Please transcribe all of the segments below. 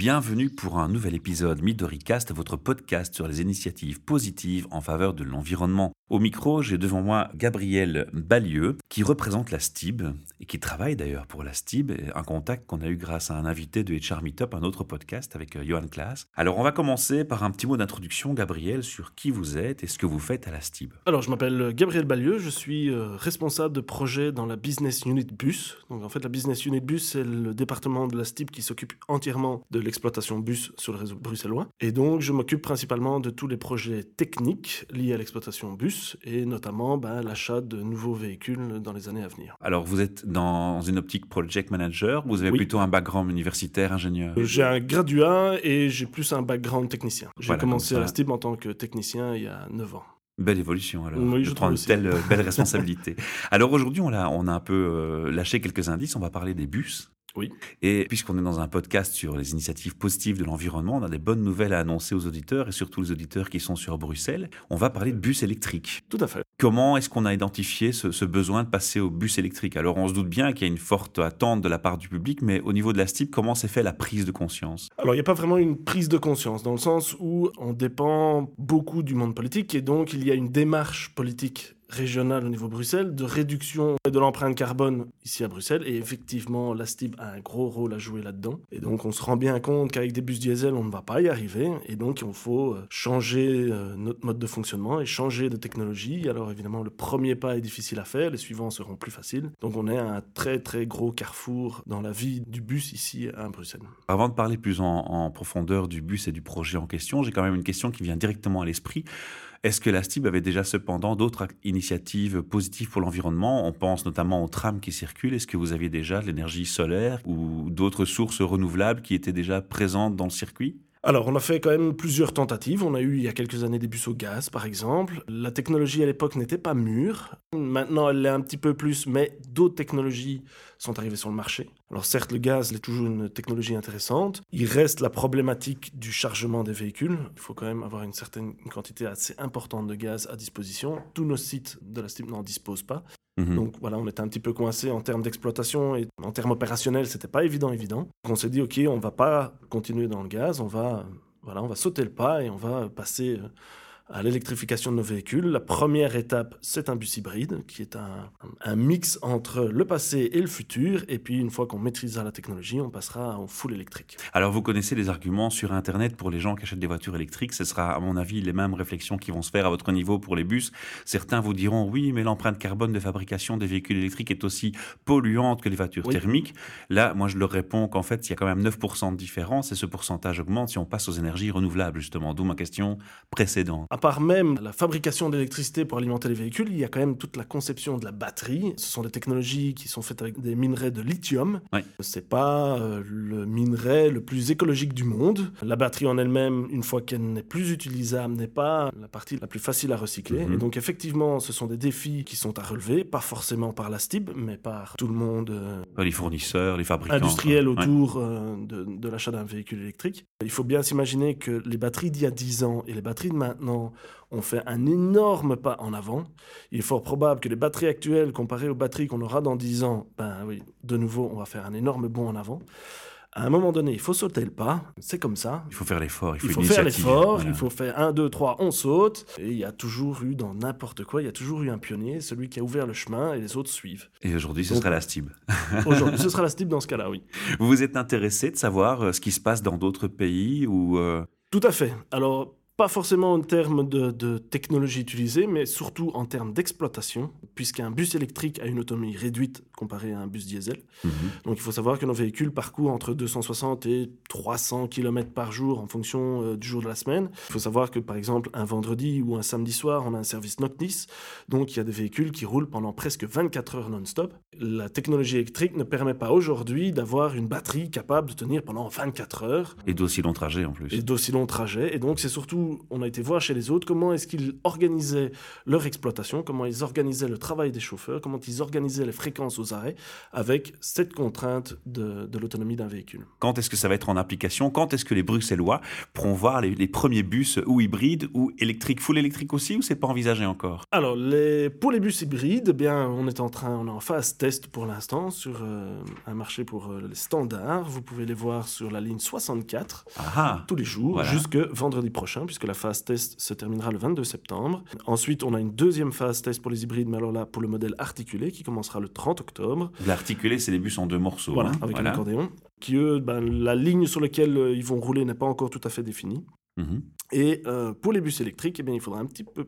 Bienvenue pour un nouvel épisode MidoriCast, votre podcast sur les initiatives positives en faveur de l'environnement. Au micro, j'ai devant moi Gabriel Balieu, qui représente la STIB et qui travaille d'ailleurs pour la STIB, un contact qu'on a eu grâce à un invité de HR Meetup, un autre podcast avec euh, Johan Klaas. Alors, on va commencer par un petit mot d'introduction, Gabriel, sur qui vous êtes et ce que vous faites à la STIB. Alors, je m'appelle Gabriel Balieu, je suis euh, responsable de projet dans la Business Unit Bus. Donc, en fait, la Business Unit Bus, c'est le département de la STIB qui s'occupe entièrement de l'exploitation bus sur le réseau bruxellois. Et donc, je m'occupe principalement de tous les projets techniques liés à l'exploitation bus et notamment ben, l'achat de nouveaux véhicules dans les années à venir. Alors, vous êtes dans une optique project manager Vous avez plutôt un background universitaire, ingénieur? J'ai un graduat et j'ai plus un background technicien. J'ai commencé à la STIB en tant que technicien il y a 9 ans. Belle évolution alors. Oui, je, prends une telle euh, belle responsabilité. alors aujourd'hui, on a, on a un peu euh, lâché quelques indices. On va parler des bus. Oui. Et puisqu'on est dans un podcast sur les initiatives positives de l'environnement, on a des bonnes nouvelles à annoncer aux auditeurs et surtout aux auditeurs qui sont sur Bruxelles. On va parler de bus électriques. Tout à fait. Comment est-ce qu'on a identifié ce, besoin de passer au bus électrique? Alors on se doute bien qu'il y a une forte attente de la part du public, mais au niveau de la STIP, comment s'est fait la prise de conscience? Alors il n'y a pas vraiment une prise de conscience, dans le sens où on dépend beaucoup du monde politique et donc il y a une démarche politique régionale au niveau Bruxelles de réduction de l'empreinte carbone ici à Bruxelles. Et effectivement, la STIB a un gros rôle à jouer là-dedans. Et donc, on se rend bien compte qu'avec des bus diesel, on ne va pas y arriver. Et donc, il faut euh, changer euh, notre mode de fonctionnement et changer de technologie. Alors, évidemment, le premier pas est difficile à faire. Les suivants seront plus faciles. Donc, on est à un très, très gros carrefour dans la vie du bus ici à Bruxelles. Avant de parler plus en profondeur du bus et du projet en question, j'ai quand même une question qui vient directement à l'esprit. Est-ce que la STIB avait déjà cependant d'autres initiatives positives pour l'environnement? On pense notamment aux trams qui circulent. Est-ce que vous aviez déjà de l'énergie solaire ou d'autres sources renouvelables qui étaient déjà présentes dans le circuit? Alors, on a fait quand même plusieurs tentatives. On a eu il y a quelques années des bus au gaz, par exemple. La technologie à l'époque n'était pas mûre. Maintenant, elle l'est un petit peu plus, mais d'autres technologies sont arrivées sur le marché. Alors, certes, le gaz est toujours une technologie intéressante. Il reste la problématique du chargement des véhicules. Il faut quand même avoir une certaine quantité assez importante de gaz à disposition. Tous nos sites de la STIP n'en disposent pas. Mhm. Donc voilà, on était un petit peu coincé en termes d'exploitation et en termes opérationnels, c'était pas évident, évident. Donc on s'est dit, ok, on va pas continuer dans le gaz, on va, voilà, on va sauter le pas et on va passer euh, à l'électrification de nos véhicules. La première étape, c'est un bus hybride, qui est un, un, mix entre le passé et le futur. Et puis, une fois qu'on maîtrisera la technologie, on passera en full électrique. Alors, vous connaissez les arguments sur Internet pour les gens qui achètent des voitures électriques. Ce sera, à mon avis, les mêmes réflexions qui vont se faire à votre niveau pour les bus. Certains vous diront, oui, mais l'empreinte carbone de fabrication des véhicules électriques est aussi polluante que les voitures thermiques. Là, moi, je leur réponds qu'en fait, il y a quand même 9% de différence et ce pourcentage augmente si on passe aux énergies renouvelables, justement. D'où ma question précédente part même la fabrication d'électricité pour alimenter les véhicules, il y a quand même toute la conception de la batterie. Ce sont des technologies qui sont faites avec des minerais de lithium. Oui. C'est pas euh, le minerai le plus écologique du monde. La batterie en elle-même, une fois qu'elle n'est plus utilisable, n'est pas la partie la plus facile à recycler. Mhm. Et donc effectivement, ce sont des défis qui sont à relever, pas forcément par la STIB, mais par tout le monde. Euh, les fournisseurs, les fabricants. Industriels autour euh, de, de l'achat d'un véhicule électrique. Il faut bien s'imaginer que les batteries d'il y a 10 ans et les batteries de maintenant on fait un énorme pas en avant. Il est fort probable que les batteries actuelles, comparées aux batteries qu'on aura dans 10 ans, ben oui, de nouveau, on va faire un énorme bond en avant. À un moment donné, il faut sauter le pas, c'est comme ça. Il faut faire l'effort, il faut, faire l'effort, il faut faire 1, 2, 3, on saute. Et il y a toujours eu, dans n'importe quoi, il y a toujours eu un pionnier, celui qui a ouvert le chemin et les autres suivent. Et aujourd'hui, ce sera la STIB. aujourd'hui, ce sera la STIB dans ce cas-là, oui. Vous vous êtes intéressé de savoir euh, ce qui se passe dans d'autres pays ou euh, Tout à fait. Alors, pas forcément en termes de, technologie utilisée, mais surtout en termes d'exploitation, puisqu'un bus électrique a une autonomie réduite comparée à un bus diesel. Mhm. Donc il faut savoir que nos véhicules parcourent entre 260 et 300 km par jour en fonction euh, du jour de la semaine. Il faut savoir que par exemple un vendredi ou un samedi soir, on a un service noctis, donc il y a des véhicules qui roulent pendant presque 24 heures non-stop. La technologie électrique ne permet pas aujourd'hui d'avoir une batterie capable de tenir pendant 24 heures. Et d'aussi longs trajets en plus. Et d'aussi longs trajets. Et donc c'est surtout on a été voir chez les autres comment est-ce qu'ils organisaient leur exploitation, comment ils organisaient le travail des chauffeurs, comment ils organisaient les fréquences aux arrêts avec cette contrainte de, de l'autonomie d'un véhicule. Quand est-ce que ça va être en application? Quand est-ce que les Bruxellois pourront voir les, les premiers bus ou hybrides ou électriques, full électrique aussi, ou c'est pas envisagé encore? Alors, les, pour les bus hybrides, eh bien, on est en train, on est en phase test pour l'instant sur euh, un marché pour euh, les standards. Vous pouvez les voir sur la ligne 64 Ah tous les jours Voilà. jusque vendredi prochain, puisque la phase test se terminera le 22 septembre. Ensuite, on a une deuxième phase test pour les hybrides, mais alors là, pour le modèle articulé, qui commencera le 30 octobre. L'articulé, c'est les bus en deux morceaux. Voilà, hein, avec voilà. un accordéon. Qui, eux, ben, la ligne sur laquelle euh, ils vont rouler n'est pas encore tout à fait définie. Mhm. Et euh, pour les bus électriques, eh bien, il faudra un petit peu,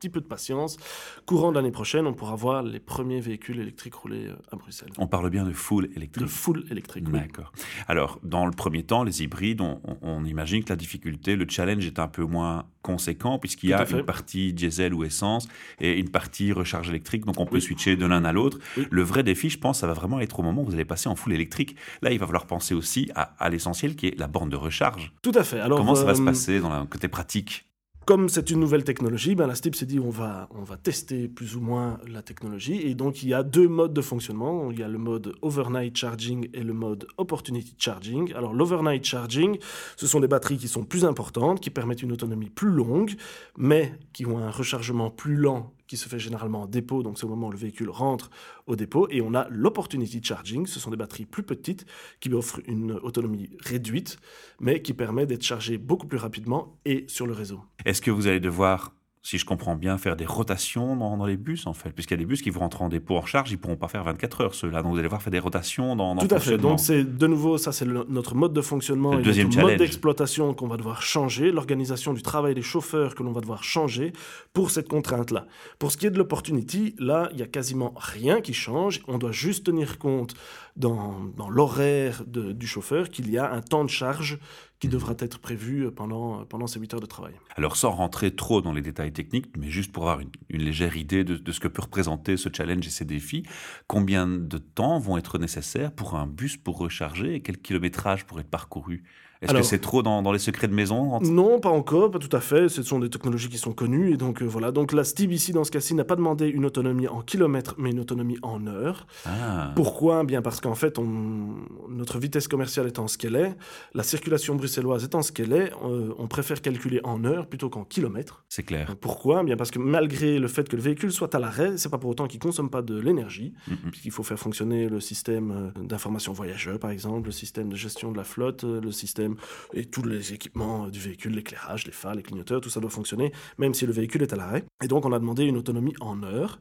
petit peu de patience. Courant de l'année prochaine, on pourra voir les premiers véhicules électriques rouler euh, à Bruxelles. On parle bien de full De électrique. full électrique. oui. D'accord. Alors, dans le premier temps, les hybrides, on, imagine que la difficulté, le challenge est un peu moins conséquent puisqu'il y a une partie diesel ou essence et une partie recharge électrique, donc on peut switcher de l'un à l'autre. Oui. Le vrai défi, je pense, ça va vraiment être au moment où vous allez passer en full électrique. Là, il va falloir penser aussi à, à l'essentiel qui est la borne de recharge. Tout à fait. Alors, Comment ça va se euh, passer dans le côté pratique? Comme c'est une nouvelle technologie, ben, la STIP s'est dit on va, on va tester plus ou moins la technologie. Et donc il y a deux modes de fonctionnement. Il y a le mode overnight charging et le mode opportunity charging. Alors l'overnight charging, ce sont des batteries qui sont plus importantes, qui permettent une autonomie plus longue, mais qui ont un rechargement plus lent qui se fait généralement en dépôt, donc c'est au moment où le véhicule rentre au dépôt, et on a l'opportunity charging, ce sont des batteries plus petites qui offrent une autonomie réduite, mais qui permet d'être chargées beaucoup plus rapidement et sur le réseau. Est-ce que vous allez devoir, si je comprends bien, faire des rotations dans, dans les bus, en fait Puisqu'il y a des bus qui vont rentrer en dépôt en recharge, ils ne pourront pas faire 24 heures, ceux-là. Donc vous allez devoir faire des rotations dans, dans Tout à fait. Donc c'est de nouveau ça, c'est notre mode de fonctionnement, Le et deuxième notre mode challenge. d'exploitation qu'on va devoir changer, l'organisation du travail des chauffeurs que l'on va devoir changer pour cette contrainte-là. Pour ce qui est de l'opportunity, là, il y a quasiment rien qui change. On doit juste tenir compte dans, dans l'horaire du chauffeur qu'il y a un temps de charge qui Mhm. devra être prévu pendant, pendant ces 8 heures de travail. Alors sans rentrer trop dans les détails techniques, mais juste pour avoir une, une légère idée de, de ce que peut représenter ce challenge et ces défis, combien de temps vont être nécessaires pour un bus pour recharger et quel kilométrage pour être parcouru? Est-ce que c'est trop dans, dans les secrets de maison Non, pas encore, pas tout à fait. Ce sont des technologies qui sont connues. Et donc, euh, voilà. Donc, la STIB, ici, dans ce cas-ci, n'a pas demandé une autonomie en kilomètres, mais une autonomie en heures. Ah, Pourquoi? Bien parce qu'en fait, on- notre vitesse commerciale étant ce qu'elle est, la circulation bruxelloise étant ce qu'elle est, euh, on préfère calculer en heures plutôt qu'en kilomètres. c'est clair. Pourquoi? Bien parce que malgré le fait que le véhicule soit à l'arrêt, c'est pas pour autant qu'il consomme pas de l'énergie, puisqu'il faut faire fonctionner le système euh, d'information voyageur, par exemple, le système de gestion de la flotte, euh, le système et tous les équipements du véhicule, l'éclairage, les phares, les clignoteurs, tout ça doit fonctionner, même si le véhicule est à l'arrêt. Et donc, on a demandé une autonomie en heures.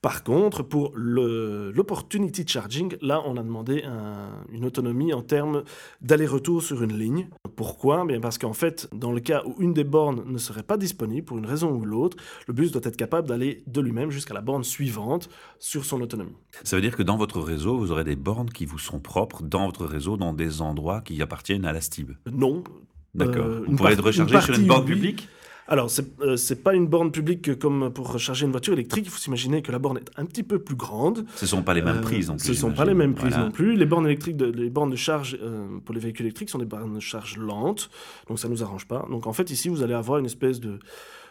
Par contre, pour l'opportunity charging, là, on a demandé un- une autonomie en termes d'aller-retour sur une ligne. Pourquoi? Bien Parce qu'en fait, dans le cas où une des bornes ne serait pas disponible pour une raison ou l'autre, le bus doit être capable d'aller de lui-même jusqu'à la borne suivante sur son autonomie. Ça veut dire que dans votre réseau, vous aurez des bornes qui vous sont propres dans votre réseau, dans des endroits qui appartiennent à la STIB? Non. D'accord. Euh, vous pourrez être rechargé sur une borne oui. publique? Alors, c'est euh, c'est pas une borne publique comme pour recharger une voiture électrique. Il faut s'imaginer que la borne est un petit peu plus grande. Ce ne sont pas les mêmes Euh, prises non plus. Ce ne sont pas les mêmes prises Voilà. non plus. Les bornes électriques, de- les bornes de charge euh, pour les véhicules électriques sont des bornes de charge lentes, donc ça nous arrange pas. Donc en fait ici vous allez avoir une espèce de,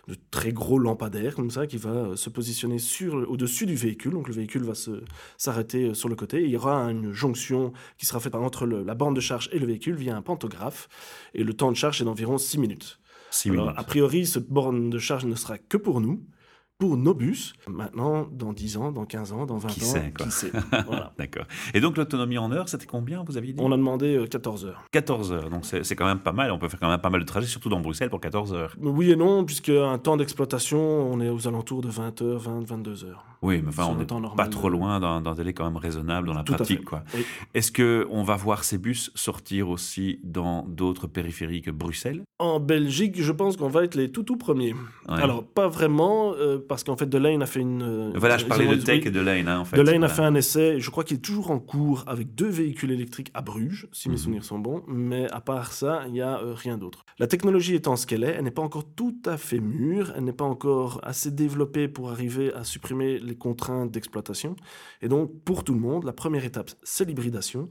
de très gros lampadaire comme ça qui va euh, se positionner sur au-dessus du véhicule. Donc le véhicule va se s'arrêter euh, sur le côté. Et il y aura une jonction qui sera faite entre le- la borne de charge et le véhicule via un pantographe. Et le temps de charge est d'environ 6 minutes. Six Alors, minutes. a priori, cette borne de charge ne sera que pour nous, pour nos bus. Maintenant, dans 10 ans, dans 15 ans, dans 20 Qui ans, sait, quoi. qui sait. Voilà. D'accord. Et donc l'autonomie en heure, c'était combien, vous aviez dit? On a demandé euh, 14 heures. 14 heures. Donc c'est c'est quand même pas mal. On peut faire quand même pas mal de trajets, surtout dans Bruxelles, pour 14 heures. Oui et non, puisque un temps d'exploitation, on est aux alentours de 20 heures, 20, 22 heures. Oui, mais enfin, on n'est pas trop loin d'un délai quand même raisonnable dans la Tout pratique. fait. Quoi. Oui. Est-ce qu'on va voir ces bus sortir aussi dans d'autres périphéries que Bruxelles? En Belgique, je pense qu'on va être les tout tout premiers. Ouais. Alors, pas vraiment, euh, parce qu'en fait, Delane a fait une... euh, Voilà, je parlais de Tech et de Lane, hein, en fait. Delane a fait un essai, je crois qu'il est toujours en cours avec deux véhicules électriques à Bruges, si mes Mhm. souvenirs sont bons, mais à part ça, il n'y a euh, rien d'autre. La technologie étant ce qu'elle est, elle n'est pas encore tout à fait mûre, elle n'est pas encore assez développée pour arriver à supprimer les contraintes d'exploitation. Et donc, pour tout le monde, la première étape, c'est l'hybridation.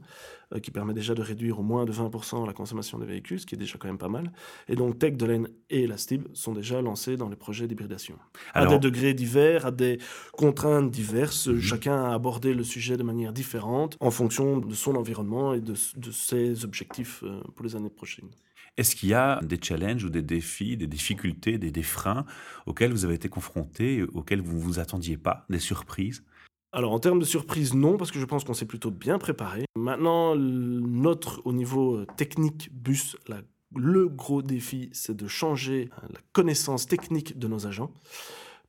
Euh, qui permet déjà de réduire au moins de 20% la consommation des véhicules, ce qui est déjà quand même pas mal. Et donc Tech, Delaine et la STIB sont déjà lancés dans les projets d'hybridation. À des degrés divers, à des contraintes diverses, mhm. chacun a abordé le sujet de manière différente en fonction de son environnement et de, de ses objectifs euh, pour les années prochaines. Est-ce qu'il y a des challenges ou des défis, des difficultés, des, des freins auxquels vous avez été confrontés, auxquels vous ne vous attendiez pas, des surprises? Alors en termes de surprise, non, parce que je pense qu'on s'est plutôt bien préparé. Maintenant, notre, au niveau euh, technique bus, le gros défi, c'est de changer euh, la connaissance technique de nos agents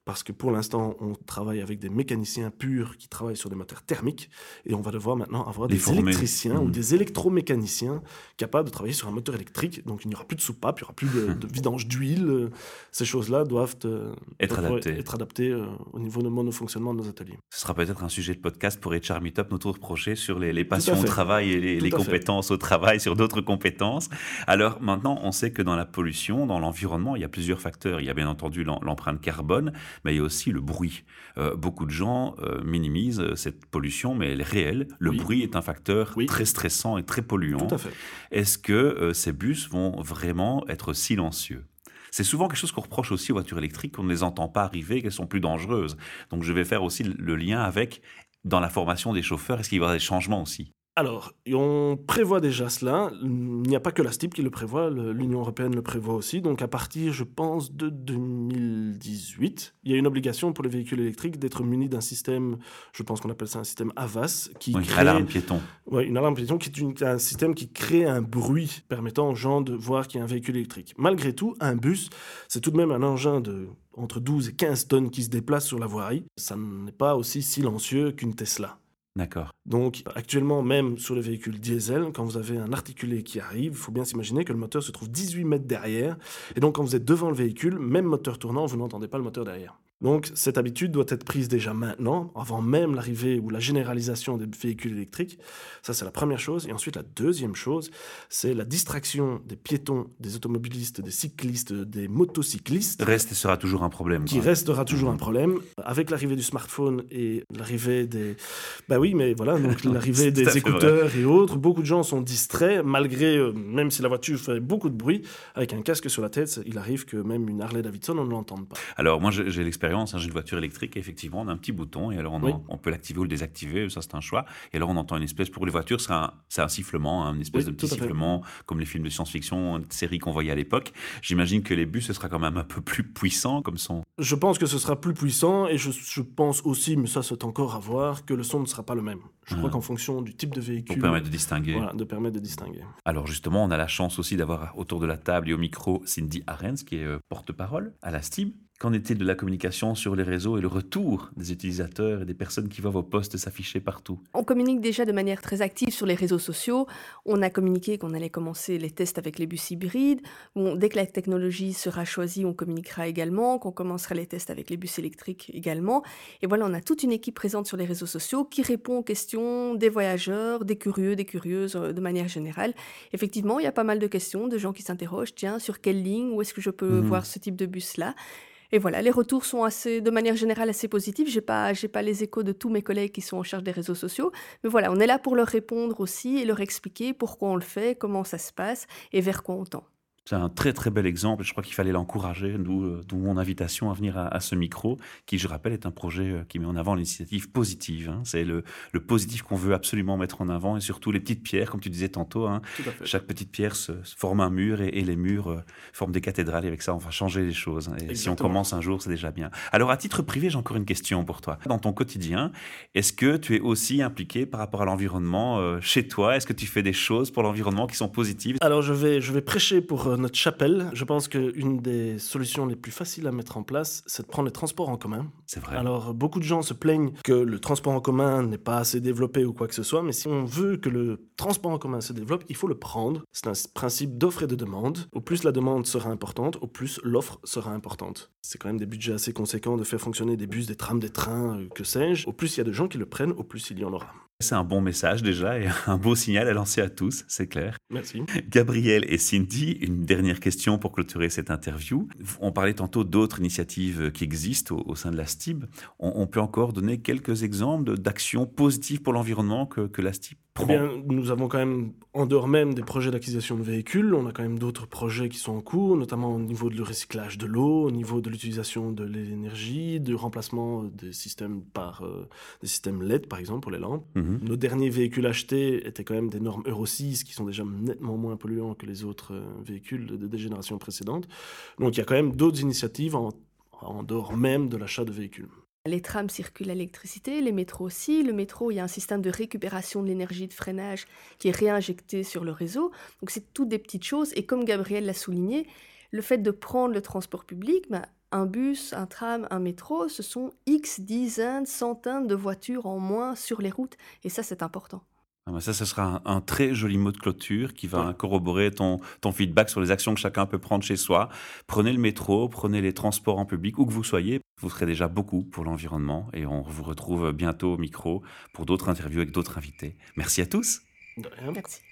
parce que pour l'instant, on travaille avec des mécaniciens purs qui travaillent sur des moteurs thermiques, et on va devoir maintenant avoir des électriciens ou mmh. des électromécaniciens capables de travailler sur un moteur électrique. Donc il n'y aura plus de soupape, il n'y aura plus de, vidange d'huile. Ces choses-là doivent euh, être, adaptées, être adaptées euh, au niveau de monofonctionnement de nos ateliers. Ce sera peut-être un sujet de podcast pour HR Meetup, notre projet sur les, passions au travail et les, compétences au travail, sur d'autres compétences. Alors maintenant, on sait que dans la pollution, dans l'environnement, il y a plusieurs facteurs. Il y a bien entendu l'empreinte carbone, mais il y a aussi le bruit. Euh, beaucoup de gens euh, minimisent euh, cette pollution, mais elle est réelle. Le bruit est un facteur très stressant et très polluant. Est-ce que ces bus vont vraiment être silencieux? C'est souvent quelque chose qu'on reproche aussi aux voitures électriques, qu'on ne les entend pas arriver, qu'elles sont plus dangereuses. Donc je vais faire aussi le lien avec, dans la formation des chauffeurs, est-ce qu'il y aura des changements aussi? Alors, on prévoit déjà cela. Il n'y a pas que la STIP qui le prévoit, l'Union européenne le prévoit aussi. Donc, à partir, je pense, de 2018, il y a une obligation pour les véhicules électriques d'être munis d'un système, je pense qu'on appelle ça un système AVAS, qui oui, crée... alarme piéton. Oui, une alarme piéton qui est un système qui crée un bruit permettant aux gens de voir qu'il y a un véhicule électrique. Malgré tout, un bus, c'est tout de même un engin de entre 12 et 15 tonnes qui se déplace sur la voirie. Ça n'est pas aussi silencieux qu'une Tesla. D'accord. Donc actuellement, même sur les véhicules diesel, quand vous avez un articulé qui arrive, il faut bien s'imaginer que le moteur se trouve 18 mètres derrière. Et donc quand vous êtes devant le véhicule, même moteur tournant, vous n'entendez pas le moteur derrière. Donc cette habitude doit être prise déjà maintenant, avant même l'arrivée ou la généralisation des véhicules électriques. Ça, c'est la première chose. Et ensuite, la deuxième chose, c'est la distraction des piétons, des automobilistes, des cyclistes, des motocyclistes. Reste et sera toujours un problème. Qui restera toujours un problème. Avec l'arrivée du smartphone et l'arrivée des... Bah oui, mais voilà, donc l'arrivée des écouteurs et autres, beaucoup de gens sont distraits, malgré, euh, même si la voiture fait beaucoup de bruit, avec un casque sur la tête, il arrive que même une Harley Davidson, on ne l'entende pas. Alors moi, j'ai l'expérience Hein, j'ai une voiture électrique et effectivement, on a un petit bouton et alors on, peut l'activer ou le désactiver, ça c'est un choix. Et alors on entend une espèce, pour les voitures, c'est un, un, sifflement, hein, une espèce de petit sifflement, comme les films de science-fiction, une série qu'on voyait à l'époque. J'imagine que les bus, ce sera quand même un peu plus puissant comme son. Je pense que ce sera plus puissant et je, je pense aussi, mais ça c'est encore à voir, que le son ne sera pas le même. Je crois ah. qu'en fonction du type de véhicule. Pour permettre de distinguer. Voilà, de permettre de distinguer. Alors justement, on a la chance aussi d'avoir autour de la table et au micro Cindy Arens, qui est euh, porte-parole à la STIB. Qu'en est-il de la communication sur les réseaux et le retour des utilisateurs et des personnes qui voient vos posts s'afficher partout? On communique déjà de manière très active sur les réseaux sociaux. On a communiqué qu'on allait commencer les tests avec les bus hybrides. Bon, dès que la technologie sera choisie, on communiquera également, qu'on commencera les tests avec les bus électriques également. Et voilà, on a toute une équipe présente sur les réseaux sociaux qui répond aux questions des voyageurs, des curieux, des curieuses euh, de manière générale. Effectivement, il y a pas mal de questions de gens qui s'interrogent, tiens, sur quelle ligne, où est-ce que je peux mhm. voir ce type de bus-là? Et voilà, les retours sont assez, de manière générale assez positifs. J'ai pas, j'ai pas les échos de tous mes collègues qui sont en charge des réseaux sociaux, mais voilà, on est là pour leur répondre aussi et leur expliquer pourquoi on le fait, comment ça se passe et vers quoi on tend. C'est un très très bel exemple. Je crois qu'il fallait l'encourager, d'où euh, mon invitation à venir à, ce micro, qui, je rappelle, est un projet euh, qui met en avant l'initiative positive. Hein. C'est le, le, positif qu'on veut absolument mettre en avant et surtout les petites pierres, comme tu disais tantôt. Hein. Chaque petite pierre se, forme un mur et, les murs euh, forment des cathédrales. Et avec ça, on va changer les choses. Hein. Et si on commence un jour, c'est déjà bien. Alors, à titre privé, j'ai encore une question pour toi. Dans ton quotidien, est-ce que tu es aussi impliqué par rapport à l'environnement chez toi? Est-ce que tu fais des choses pour l'environnement qui sont positives? Alors, je vais, je vais prêcher pour notre chapelle, je pense qu'une des solutions les plus faciles à mettre en place, c'est de prendre les transports en commun. C'est vrai. Alors, beaucoup de gens se plaignent que le transport en commun n'est pas assez développé ou quoi que ce soit, mais si on veut que le transport en commun se développe, il faut le prendre. C'est un principe d'offre et de demande. Au plus la demande sera importante, au plus l'offre sera importante. C'est quand même des budgets assez conséquents de faire fonctionner des bus, des trams, des trains, euh, que sais-je. Au plus il y a de gens qui le prennent, au plus il y en aura. C'est un bon message déjà et un beau signal à lancer à tous, c'est clair. Merci. Gabriel et Cindy, une dernière question pour clôturer cette interview. On parlait tantôt d'autres initiatives qui existent au, sein de la STIB. On, peut encore donner quelques exemples d'actions positives pour l'environnement que, que la STIB Eh bien, nous avons quand même, en dehors même des projets d'acquisition de véhicules, on a quand même d'autres projets qui sont en cours, notamment au niveau du recyclage de l'eau, au niveau de l'utilisation de l'énergie, du remplacement des systèmes par euh, des systèmes LED, par exemple, pour les lampes. Mhm. Nos derniers véhicules achetés étaient quand même des normes Euro 6 qui sont déjà nettement moins polluants que les autres euh, véhicules de- des générations précédentes. Donc il y a quand même d'autres initiatives en, en dehors même de l'achat de véhicules. Les trams circulent à l'électricité, les métros aussi. Le métro, il y a un système de récupération de l'énergie de freinage qui est réinjecté sur le réseau. Donc c'est toutes des petites choses. Et comme Gabriel l'a souligné, le fait de prendre le transport public, ben, un bus, un tram, un métro, ce sont X dizaines, centaines de voitures en moins sur les routes. Et ça, c'est important. Ah ça, ce sera un, un très joli mot de clôture qui va Ouais. corroborer ton, ton feedback sur les actions que chacun peut prendre chez soi. Prenez le métro, prenez les transports en public, où que vous soyez. Vous ferez déjà beaucoup pour l'environnement et on vous retrouve bientôt au micro pour d'autres interviews avec d'autres invités. Merci à tous. Merci.